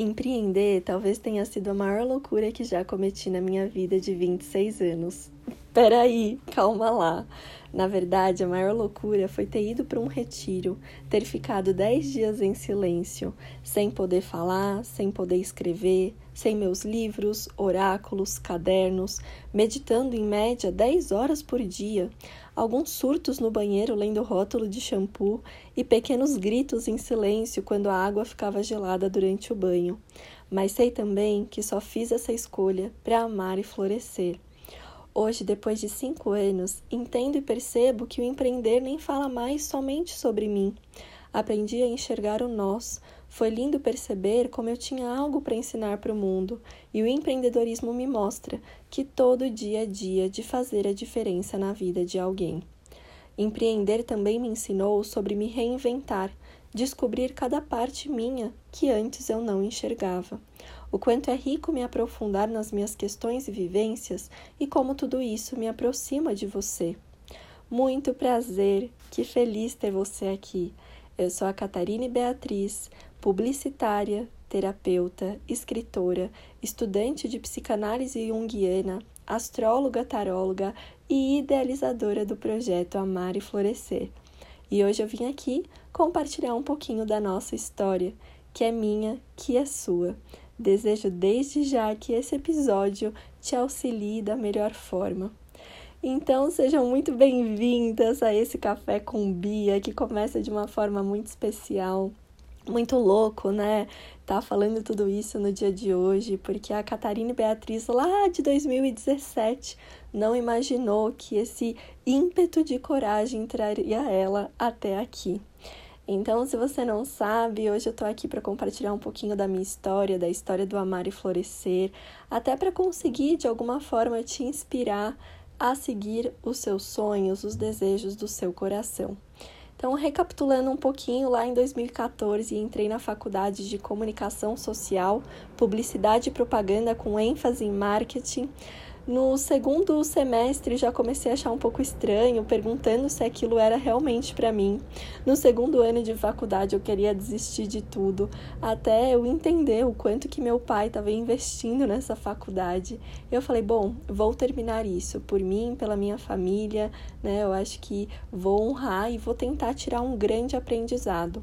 Empreender talvez tenha sido a maior loucura que já cometi na minha vida de 26 anos. Peraí, calma lá. Na verdade, a maior loucura foi ter ido para um retiro, ter ficado 10 dias em silêncio, sem poder falar, sem poder escrever, sem meus livros, oráculos, cadernos, meditando em média 10 horas por dia, alguns surtos no banheiro lendo rótulo de shampoo e pequenos gritos em silêncio quando a água ficava gelada durante o banho. Mas sei também que só fiz essa escolha para amar e florescer. Hoje, depois de cinco anos, entendo e percebo que o empreender nem fala mais somente sobre mim. Aprendi a enxergar o nós, foi lindo perceber como eu tinha algo para ensinar para o mundo, e o empreendedorismo me mostra que todo dia é dia de fazer a diferença na vida de alguém. Empreender também me ensinou sobre me reinventar, descobrir cada parte minha que antes eu não enxergava. O quanto é rico me aprofundar nas minhas questões e vivências e como tudo isso me aproxima de você. Muito prazer, que feliz ter você aqui. Eu sou a Catarine Beatriz, publicitária, terapeuta, escritora, estudante de psicanálise junguiana, astróloga taróloga e idealizadora do projeto Amar e Florescer. E hoje eu vim aqui compartilhar um pouquinho da nossa história, que é minha, que é sua. Desejo desde já que esse episódio te auxilie da melhor forma. Então sejam muito bem-vindas a esse café com Bia, que começa de uma forma muito especial muito louco, né? Tá falando tudo isso no dia de hoje, porque a Catarina Beatriz, lá de 2017, não imaginou que esse ímpeto de coragem traria ela até aqui. Então, se você não sabe, hoje eu tô aqui para compartilhar um pouquinho da minha história, da história do amar e florescer, até para conseguir de alguma forma te inspirar a seguir os seus sonhos, os desejos do seu coração. Então, recapitulando um pouquinho, lá em 2014 entrei na faculdade de comunicação social, publicidade e propaganda com ênfase em marketing. No segundo semestre já comecei a achar um pouco estranho, perguntando se aquilo era realmente para mim. No segundo ano de faculdade eu queria desistir de tudo, até eu entender o quanto que meu pai estava investindo nessa faculdade. Eu falei, bom, vou terminar isso por mim, pela minha família, né? Eu acho que vou honrar e vou tentar tirar um grande aprendizado.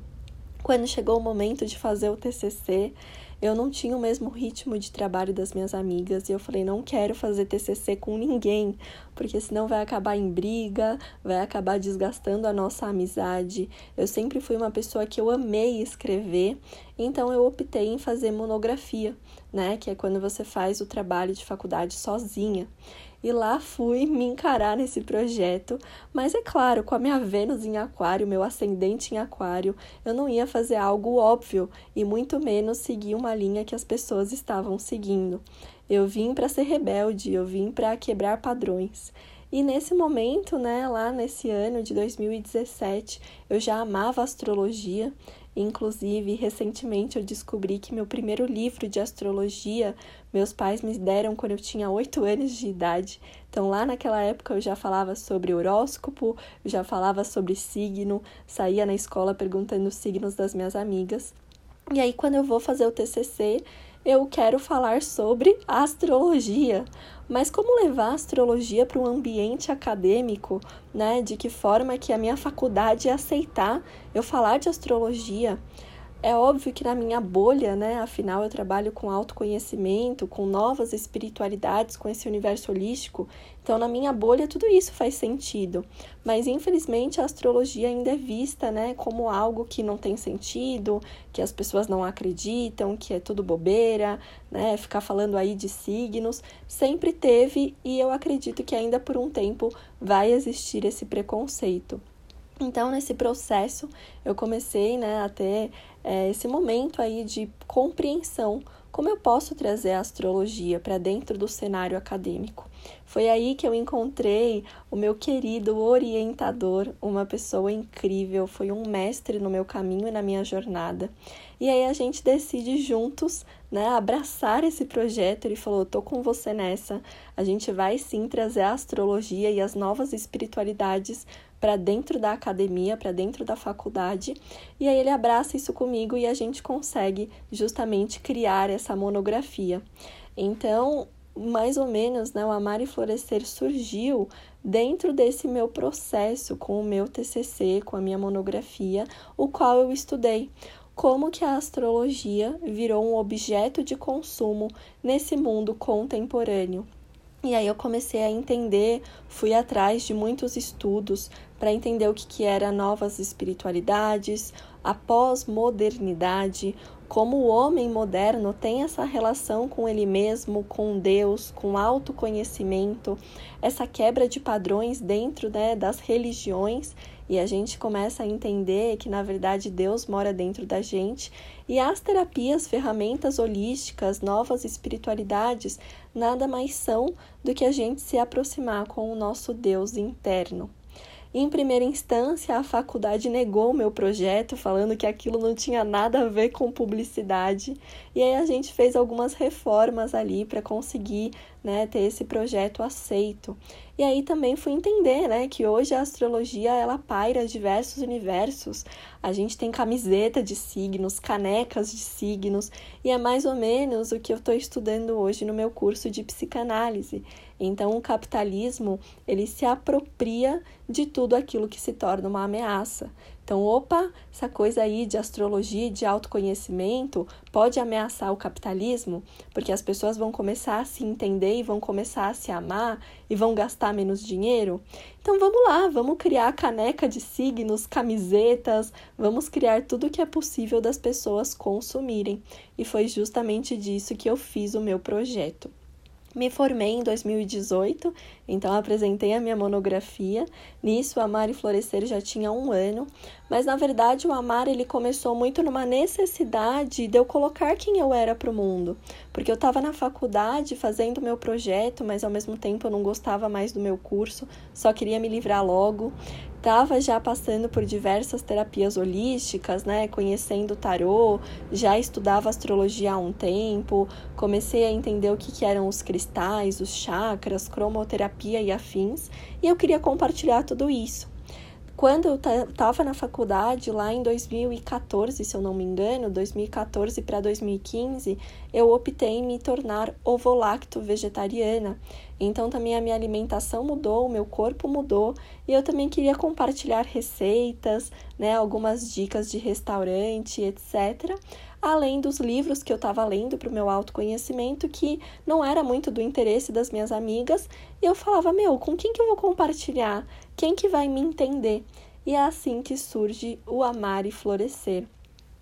Quando chegou o momento de fazer o TCC, eu não tinha o mesmo ritmo de trabalho das minhas amigas e eu falei, não quero fazer TCC com ninguém, porque senão vai acabar em briga, vai acabar desgastando a nossa amizade. Eu sempre fui uma pessoa que eu amei escrever, então eu optei em fazer monografia, né, que é quando você faz o trabalho de faculdade sozinha. E lá fui me encarar nesse projeto, mas é claro, com a minha Vênus em Aquário, meu ascendente em Aquário, eu não ia fazer algo óbvio e muito menos seguir uma linha que as pessoas estavam seguindo. Eu vim para ser rebelde, eu vim para quebrar padrões. E nesse momento, né, lá nesse ano de 2017, eu já amava astrologia, Inclusive, recentemente eu descobri que meu primeiro livro de astrologia meus pais me deram quando eu tinha oito anos de idade. Então, lá naquela época eu já falava sobre horóscopo, já falava sobre signo, saía na escola perguntando os signos das minhas amigas. E aí, quando eu vou fazer o TCC, eu quero falar sobre astrologia. Mas como levar a astrologia para um ambiente acadêmico, né? De que forma que a minha faculdade aceitar eu falar de astrologia? É óbvio que na minha bolha, né, afinal eu trabalho com autoconhecimento, com novas espiritualidades, com esse universo holístico, então na minha bolha tudo isso faz sentido. Mas infelizmente a astrologia ainda é vista, né, como algo que não tem sentido, que as pessoas não acreditam, que é tudo bobeira, né, ficar falando aí de signos, sempre teve e eu acredito que ainda por um tempo vai existir esse preconceito. Então, nesse processo, eu comecei né, a ter é, esse momento aí de compreensão, como eu posso trazer a astrologia para dentro do cenário acadêmico. Foi aí que eu encontrei o meu querido orientador, uma pessoa incrível, foi um mestre no meu caminho e na minha jornada. E aí a gente decide juntos, né, abraçar esse projeto. Ele falou: "Tô com você nessa. A gente vai sim trazer a astrologia e as novas espiritualidades para dentro da academia, para dentro da faculdade". E aí ele abraça isso comigo e a gente consegue justamente criar essa monografia. Então, mais ou menos, né, o Amar e Florescer surgiu dentro desse meu processo com o meu TCC, com a minha monografia, o qual eu estudei como que a astrologia virou um objeto de consumo nesse mundo contemporâneo. E aí eu comecei a entender, fui atrás de muitos estudos para entender o que, que era novas espiritualidades, a pós-modernidade, como o homem moderno tem essa relação com ele mesmo, com Deus, com autoconhecimento, essa quebra de padrões dentro né, das religiões, e a gente começa a entender que na verdade Deus mora dentro da gente, e as terapias, ferramentas holísticas, novas espiritualidades, nada mais são do que a gente se aproximar com o nosso Deus interno. Em primeira instância, a faculdade negou o meu projeto, falando que aquilo não tinha nada a ver com publicidade. E aí a gente fez algumas reformas ali para conseguir né, ter esse projeto aceito. E aí também fui entender, né, que hoje a astrologia ela paira diversos universos. A gente tem camiseta de signos, canecas de signos, e é mais ou menos o que eu estou estudando hoje no meu curso de psicanálise. Então, o capitalismo ele se apropria de tudo aquilo que se torna uma ameaça. Então, opa, essa coisa aí de astrologia de autoconhecimento pode ameaçar o capitalismo, porque as pessoas vão começar a se entender e vão começar a se amar e vão gastar menos dinheiro. Então, vamos lá, vamos criar caneca de signos, camisetas, vamos criar tudo que é possível das pessoas consumirem. E foi justamente disso que eu fiz o meu projeto. Me formei em 2018, então apresentei a minha monografia. Nisso, Amar e Florescer já tinha um ano, mas na verdade o Amar ele começou muito numa necessidade de eu colocar quem eu era para o mundo, porque eu estava na faculdade fazendo meu projeto, mas ao mesmo tempo eu não gostava mais do meu curso, só queria me livrar logo. Estava já passando por diversas terapias holísticas, né, conhecendo o tarô, já estudava astrologia há um tempo, comecei a entender o que, que eram os cristais, os chakras, cromoterapia e afins, e eu queria compartilhar tudo isso. Quando eu estava na faculdade, lá em 2014, se eu não me engano, 2014 para 2015, eu optei em me tornar ovolacto vegetariana. Então também a minha alimentação mudou, o meu corpo mudou e eu também queria compartilhar receitas, né, algumas dicas de restaurante, etc. Além dos livros que eu estava lendo para o meu autoconhecimento, que não era muito do interesse das minhas amigas, e eu falava, meu, com quem que eu vou compartilhar? Quem que vai me entender? E é assim que surge o amar e florescer.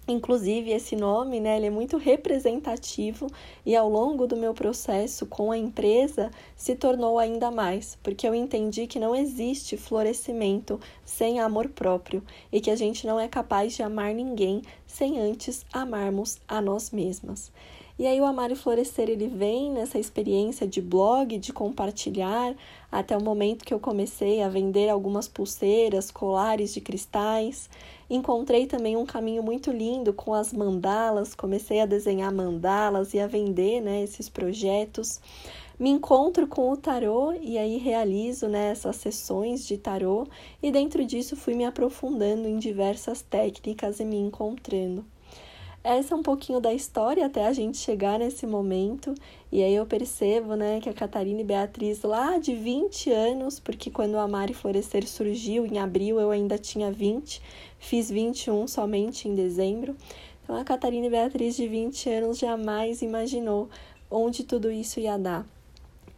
Inclusive, esse nome, né, ele é muito representativo e ao longo do meu processo com a empresa se tornou ainda mais, porque eu entendi que não existe florescimento sem amor próprio e que a gente não é capaz de amar ninguém sem antes amarmos a nós mesmas. E aí o Amar e Florescer ele vem nessa experiência de blog, de compartilhar, até o momento que eu comecei a vender algumas pulseiras, colares de cristais. Encontrei também um caminho muito lindo com as mandalas, comecei a desenhar mandalas e a vender né, esses projetos. Me encontro com o tarô e aí realizo né, essas sessões de tarô, e dentro disso fui me aprofundando em diversas técnicas e me encontrando. Essa é um pouquinho da história até a gente chegar nesse momento. E aí eu percebo, né, que a Catarina e Beatriz lá de 20 anos, porque quando o Amar e Florescer surgiu em abril eu ainda tinha 20, fiz 21 somente em dezembro. Então a Catarina e Beatriz de 20 anos jamais imaginou onde tudo isso ia dar.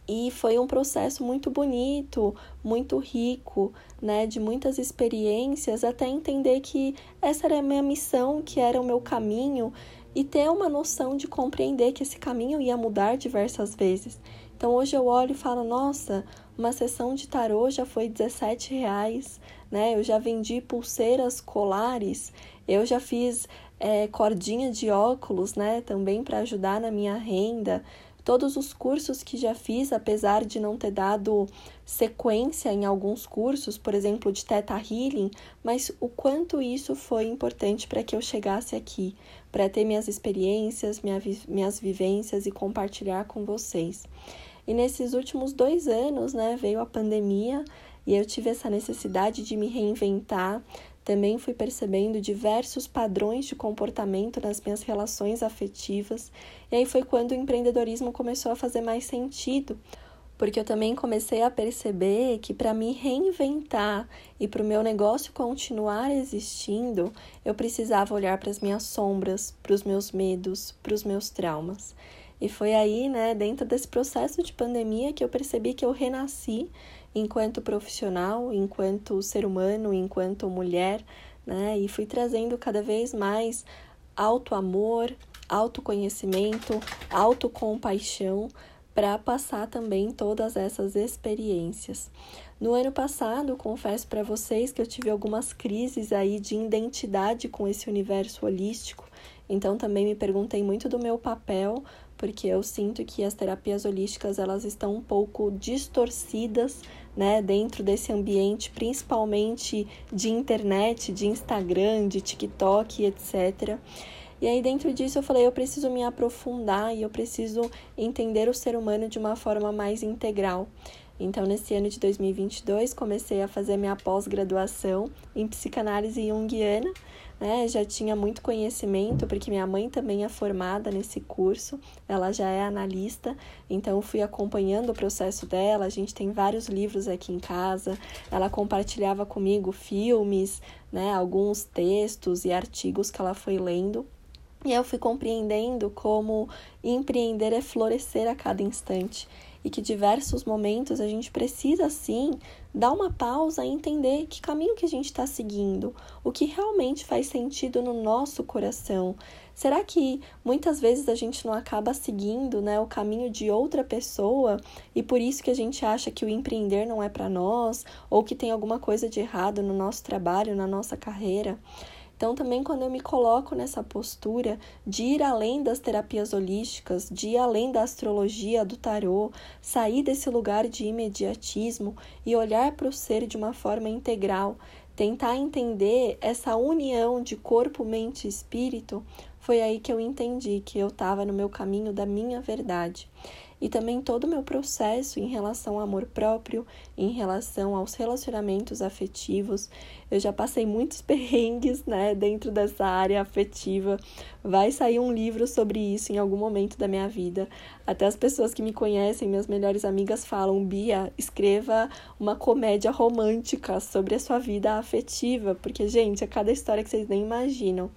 E foi um processo muito bonito, muito rico, né, de muitas experiências, até entender que essa era a minha missão, que era o meu caminho, e ter uma noção de compreender que esse caminho ia mudar diversas vezes. Então hoje eu olho e falo, nossa, uma sessão de tarô já foi 17 reais, né? Eu já vendi pulseiras colares, eu já fiz é, cordinha de óculos, né? Também para ajudar na minha renda todos os cursos que já fiz, apesar de não ter dado sequência em alguns cursos, por exemplo, de Theta Healing, mas o quanto isso foi importante para que eu chegasse aqui, para ter minhas experiências, minha, minhas vivências e compartilhar com vocês. E nesses últimos dois anos, né, veio a pandemia e eu tive essa necessidade de me reinventar. Também fui percebendo diversos padrões de comportamento nas minhas relações afetivas. E aí foi quando o empreendedorismo começou a fazer mais sentido, porque eu também comecei a perceber que para me reinventar e para o meu negócio continuar existindo, eu precisava olhar para as minhas sombras, para os meus medos, para os meus traumas. E foi aí, né, dentro desse processo de pandemia, que eu percebi que eu renasci enquanto profissional, enquanto ser humano, enquanto mulher, né, e fui trazendo cada vez mais auto-amor, autoconhecimento, autocompaixão para passar também todas essas experiências. No ano passado, confesso para vocês que eu tive algumas crises aí de identidade com esse universo holístico, então também me perguntei muito do meu papel porque eu sinto que as terapias holísticas elas estão um pouco distorcidas, né, dentro desse ambiente, principalmente de internet, de Instagram, de TikTok, etc. E aí dentro disso eu falei, eu preciso me aprofundar e eu preciso entender o ser humano de uma forma mais integral. Então, nesse ano de 2022, comecei a fazer minha pós-graduação em psicanálise junguiana, né? Já tinha muito conhecimento, porque minha mãe também é formada nesse curso, ela já é analista, então fui acompanhando o processo dela. A gente tem vários livros aqui em casa. Ela compartilhava comigo filmes, né, alguns textos e artigos que ela foi lendo. E eu fui compreendendo como empreender é florescer a cada instante e que diversos momentos a gente precisa sim dar uma pausa e entender que caminho que a gente está seguindo, o que realmente faz sentido no nosso coração. Será que muitas vezes a gente não acaba seguindo né, o caminho de outra pessoa e por isso que a gente acha que o empreender não é para nós ou que tem alguma coisa de errado no nosso trabalho, na nossa carreira? Então, também quando eu me coloco nessa postura de ir além das terapias holísticas, de ir além da astrologia, do tarô, sair desse lugar de imediatismo e olhar para o ser de uma forma integral, tentar entender essa união de corpo, mente e espírito, foi aí que eu entendi que eu estava no meu caminho da minha verdade e também todo o meu processo em relação ao amor próprio, em relação aos relacionamentos afetivos. Eu já passei muitos perrengues, né, dentro dessa área afetiva. Vai sair um livro sobre isso em algum momento da minha vida. Até as pessoas que me conhecem, minhas melhores amigas falam: "Bia, escreva uma comédia romântica sobre a sua vida afetiva", porque gente, é cada história que vocês nem imaginam.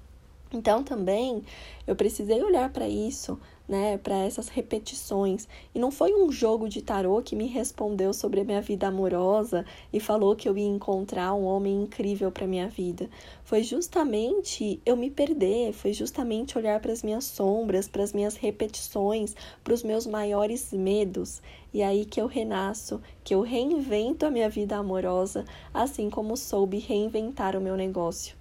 Então também eu precisei olhar para isso, né, para essas repetições. E não foi um jogo de tarô que me respondeu sobre a minha vida amorosa e falou que eu ia encontrar um homem incrível para minha vida. Foi justamente eu me perder, foi justamente olhar para as minhas sombras, para as minhas repetições, para os meus maiores medos. E aí que eu renasço, que eu reinvento a minha vida amorosa, assim como soube reinventar o meu negócio.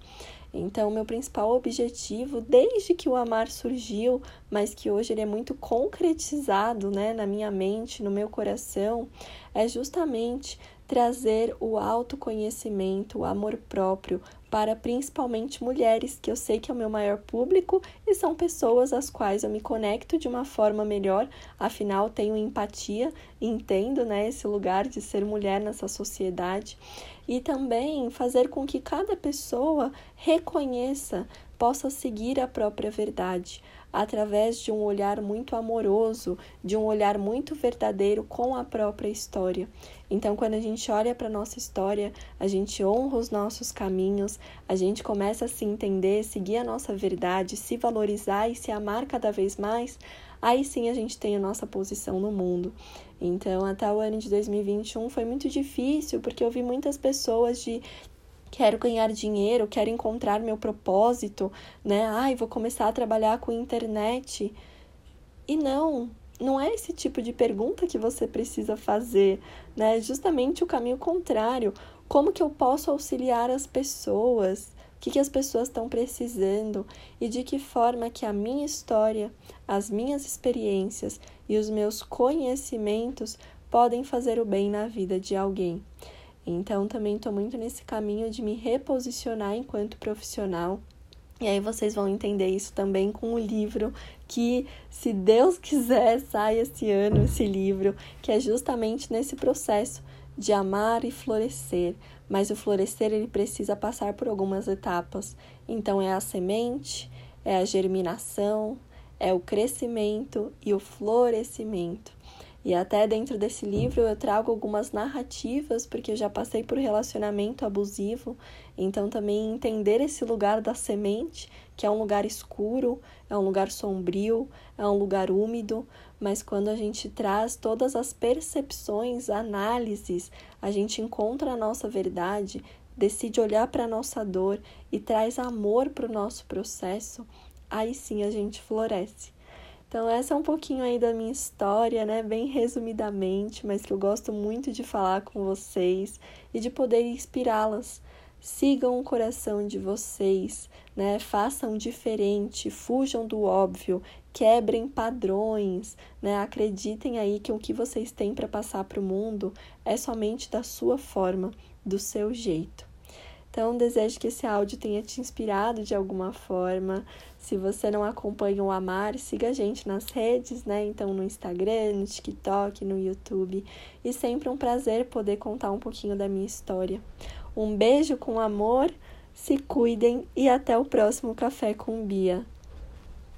Então, meu principal objetivo, desde que o amar surgiu, mas que hoje ele é muito concretizado né, na minha mente, no meu coração, é justamente trazer o autoconhecimento, o amor próprio para principalmente mulheres, que eu sei que é o meu maior público e são pessoas às quais eu me conecto de uma forma melhor, afinal tenho empatia, entendo, né, esse lugar de ser mulher nessa sociedade. E também fazer com que cada pessoa reconheça, possa seguir a própria verdade através de um olhar muito amoroso, de um olhar muito verdadeiro com a própria história. Então, quando a gente olha para a nossa história, a gente honra os nossos caminhos, a gente começa a se entender, seguir a nossa verdade, se valorizar e se amar cada vez mais, aí sim a gente tem a nossa posição no mundo. Então, até o ano de 2021 foi muito difícil, porque eu vi muitas pessoas de quero ganhar dinheiro, quero encontrar meu propósito, né? Ai, vou começar a trabalhar com internet. E não, não é esse tipo de pergunta que você precisa fazer, né? Justamente o caminho contrário. Como que eu posso auxiliar as pessoas que, que as pessoas estão precisando e de que forma que a minha história, as minhas experiências e os meus conhecimentos podem fazer o bem na vida de alguém. Então, também estou muito nesse caminho de me reposicionar enquanto profissional. E aí vocês vão entender isso também com o livro que, se Deus quiser, sai esse ano esse livro, que é justamente nesse processo de amar e florescer, mas o florescer ele precisa passar por algumas etapas. Então é a semente, é a germinação, é o crescimento e o florescimento. E até dentro desse livro eu trago algumas narrativas, porque eu já passei por relacionamento abusivo, então também entender esse lugar da semente, que é um lugar escuro, é um lugar sombrio, é um lugar úmido, mas quando a gente traz todas as percepções, análises, a gente encontra a nossa verdade, decide olhar para a nossa dor e traz amor para o nosso processo, aí sim a gente floresce. Então, essa é um pouquinho aí da minha história, né? Bem resumidamente, mas que eu gosto muito de falar com vocês e de poder inspirá-las. Sigam o coração de vocês, né? Façam diferente, fujam do óbvio, quebrem padrões, né? Acreditem aí que o que vocês têm para passar para o mundo é somente da sua forma, do seu jeito. Então, desejo que esse áudio tenha te inspirado de alguma forma. Se você não acompanha o Amar, siga a gente nas redes, né? Então, no Instagram, no TikTok, no YouTube. E sempre um prazer poder contar um pouquinho da minha história. Um beijo com amor, se cuidem e até o próximo Café com Bia.